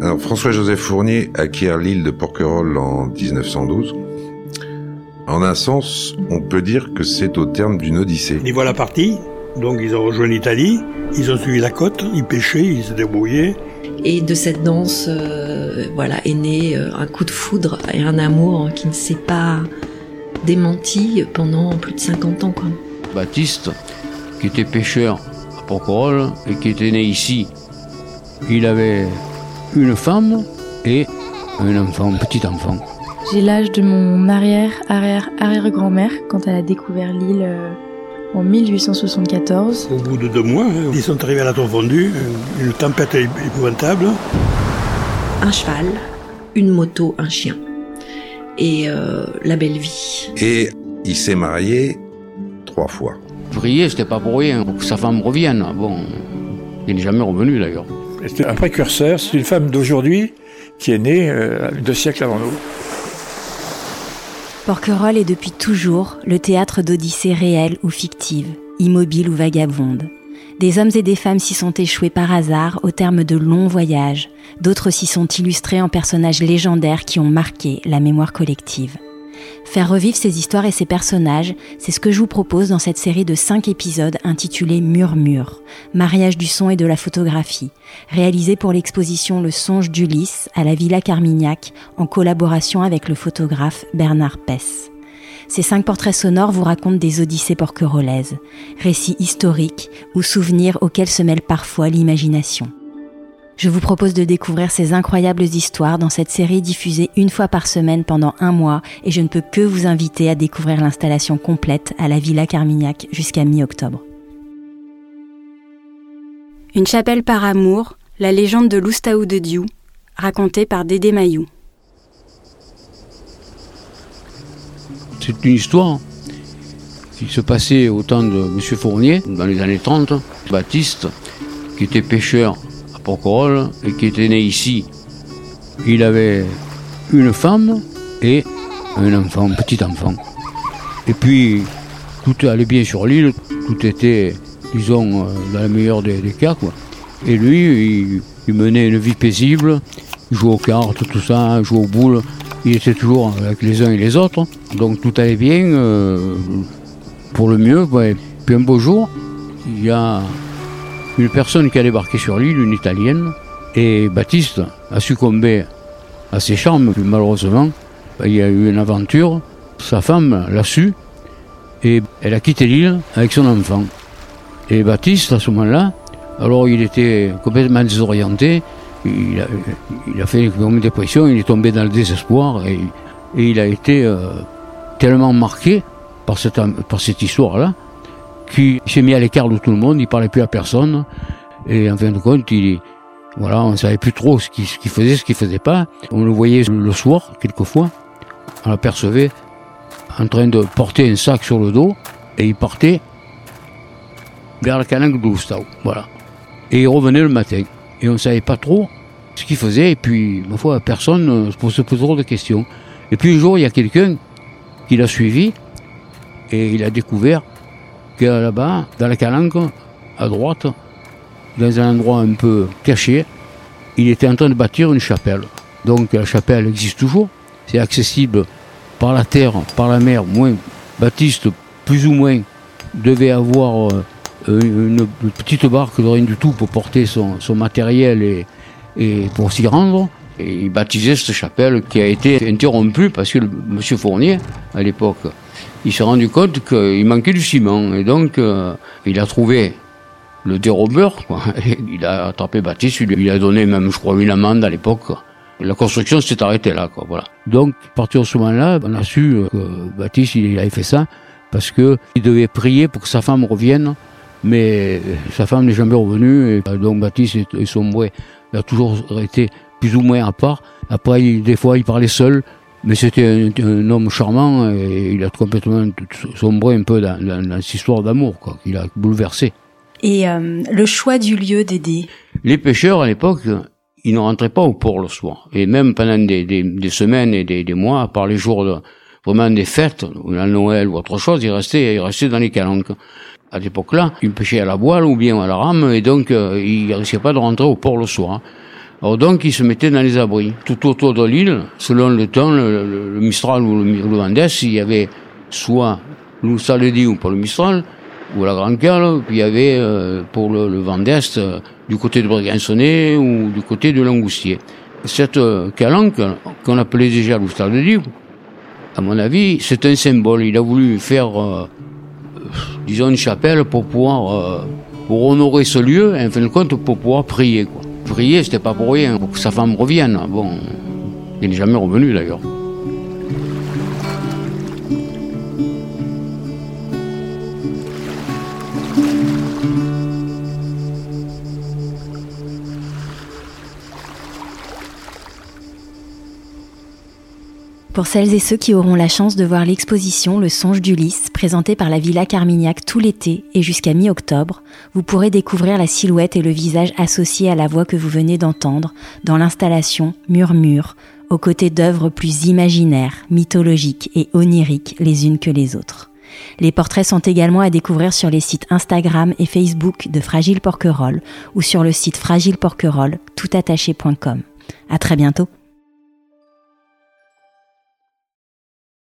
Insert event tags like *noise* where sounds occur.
Alors, François-Joseph Fournier acquiert l'île de Porquerolles en 1912. En un sens, on peut dire que c'est au terme d'une odyssée. Ils voilà partis, donc ils ont rejoint l'Italie, ils ont suivi la côte, ils pêchaient, ils se débrouillaient. Et de cette danse, euh, voilà, est né euh, un coup de foudre et un amour qui ne s'est pas démenti pendant plus de 50 ans. Quoi. Baptiste, qui était pêcheur à Porquerolles et qui était né ici, il avait une femme et un enfant, un petit enfant. J'ai l'âge de mon arrière, arrière, arrière-grand-mère quand elle a découvert l'île euh, en 1874. Au bout de deux mois, hein, ils sont arrivés à la tour fondue, une tempête épouvantable. Un cheval, une moto, un chien. Et euh, la belle vie. Et il s'est marié trois fois. Prier, c'était pas pour rien, pour que sa femme revienne. Bon, il n'est jamais revenu d'ailleurs. C'était un précurseur, c'est une femme d'aujourd'hui qui est née euh, deux siècles avant nous. Porquerolles est depuis toujours le théâtre d'odyssées réelles ou fictives, immobiles ou vagabondes. Des hommes et des femmes s'y sont échoués par hasard au terme de longs voyages, d'autres s'y sont illustrés en personnages légendaires qui ont marqué la mémoire collective. Faire revivre ces histoires et ces personnages, c'est ce que je vous propose dans cette série de 5 épisodes intitulée Murmure, mariage du son et de la photographie, réalisée pour l'exposition Le songe d'Ulysse à la Villa Carmignac en collaboration avec le photographe Bernard Pess. Ces cinq portraits sonores vous racontent des odyssées porquerolaises, récits historiques ou souvenirs auxquels se mêle parfois l'imagination. Je vous propose de découvrir ces incroyables histoires dans cette série diffusée une fois par semaine pendant un mois et je ne peux que vous inviter à découvrir l'installation complète à la Villa Carmignac jusqu'à mi-octobre. Une chapelle par amour, la légende de l'Oustaou de Diou, racontée par Dédé Mayou. C'est une histoire qui se passait au temps de M. Fournier, dans les années 30. Baptiste, qui était pêcheur Et qui était né ici. Il avait une femme et un enfant, un petit enfant. Et puis, tout allait bien sur l'île, tout était, disons, euh, dans le meilleur des, cas. Quoi. Et lui, il, menait une vie paisible, il jouait aux cartes, tout ça, il jouait aux boules. Il était toujours avec les uns et les autres. Donc tout allait bien, euh, pour le mieux. Puis un beau jour, il y a une personne qui a débarqué sur l'île, une Italienne, et Baptiste a succombé à ses charmes, malheureusement, ben, il y a eu une aventure, sa femme l'a su, et elle a quitté l'île avec son enfant. Et Baptiste, à ce moment-là, alors il était complètement désorienté, il a, fait une dépression, il est tombé dans le désespoir, et, il a été euh, tellement marqué par cette, par cette histoire-là, qui s'est mis à l'écart de tout le monde, il parlait plus à personne. Et en fin de compte, il, voilà, on savait plus trop ce qu'il faisait, ce qu'il faisait pas. On le voyait le soir, quelquefois. On l'apercevait en train de porter un sac sur le dos et il partait vers la calanque de Voilà. Et il revenait le matin. Et on savait pas trop ce qu'il faisait. Et puis, ma foi, personne ne se posait trop de questions. Et puis un jour, il y a quelqu'un qui l'a suivi et il a découvert que là-bas, dans la calanque, à droite, dans un endroit un peu caché, il était en train de bâtir une chapelle. Donc la chapelle existe toujours, c'est accessible par la terre, par la mer, moins. Baptiste, plus ou moins, devait avoir euh, une, petite barque de rien du tout pour porter son, matériel et, pour s'y rendre. Et il baptisait cette chapelle qui a été interrompue parce que M. Fournier, à l'époque, il s'est rendu compte qu'il manquait du ciment. Et donc, euh, il a trouvé le dérobeur. *laughs* Il a attrapé Baptiste, il a donné même, je crois, une amende à l'époque. La construction s'est arrêtée là. Voilà. Donc, à partir de ce moment-là, on a su que Baptiste, il avait fait ça parce que il devait prier pour que sa femme revienne. Mais sa femme n'est jamais revenue. Et donc, Baptiste est sombré. Il a toujours été plus ou moins à part. Après, des fois, il parlait seul. Mais c'était un, homme charmant et il a complètement sombré un peu dans, dans, cette histoire d'amour, quoi, qu'il a bouleversé. Et euh, le choix du lieu d'aider? Les pêcheurs, à l'époque, ils ne rentraient pas au port le soir. Et même pendant des, des, des semaines et des, des, mois, à part les jours de, vraiment des fêtes, ou la Noël ou autre chose, ils restaient, ils restaient dans les calanques. À l'époque-là, ils pêchaient à la voile ou bien à la rame, et donc euh, ils ne risquaient pas de rentrer au port le soir. Alors donc, ils se mettaient dans les abris. Tout autour de l'île, selon le temps, le, Mistral ou le, le vent d'Est, il y avait soit ou pour le Mistral, ou la Grande Cale, puis il y avait euh, pour le, le vent euh, du côté de Bréguensonnet ou du côté de Langoustier. Cette euh, calanque, qu'on appelait déjà l'Oustal de Dieu, à mon avis, c'est un symbole. Il a voulu faire, disons, une chapelle pour pouvoir, pour honorer ce lieu, et en fin de compte, pour pouvoir prier. Quoi. Prier, c'était pas pour rien, pour que sa femme revienne. Bon, il n'est jamais revenu d'ailleurs. Pour celles et ceux qui auront la chance de voir l'exposition Le songe d'Ulysse, présentée par la Villa Carmignac tout l'été et jusqu'à mi-octobre, vous pourrez découvrir la silhouette et le visage associés à la voix que vous venez d'entendre dans l'installation Murmure, aux côtés d'œuvres plus imaginaires, mythologiques et oniriques les unes que les autres. Les portraits sont également à découvrir sur les sites Instagram et Facebook de Fragile Porquerolles ou sur le site fragileporquerolles toutattaché.com. À très bientôt.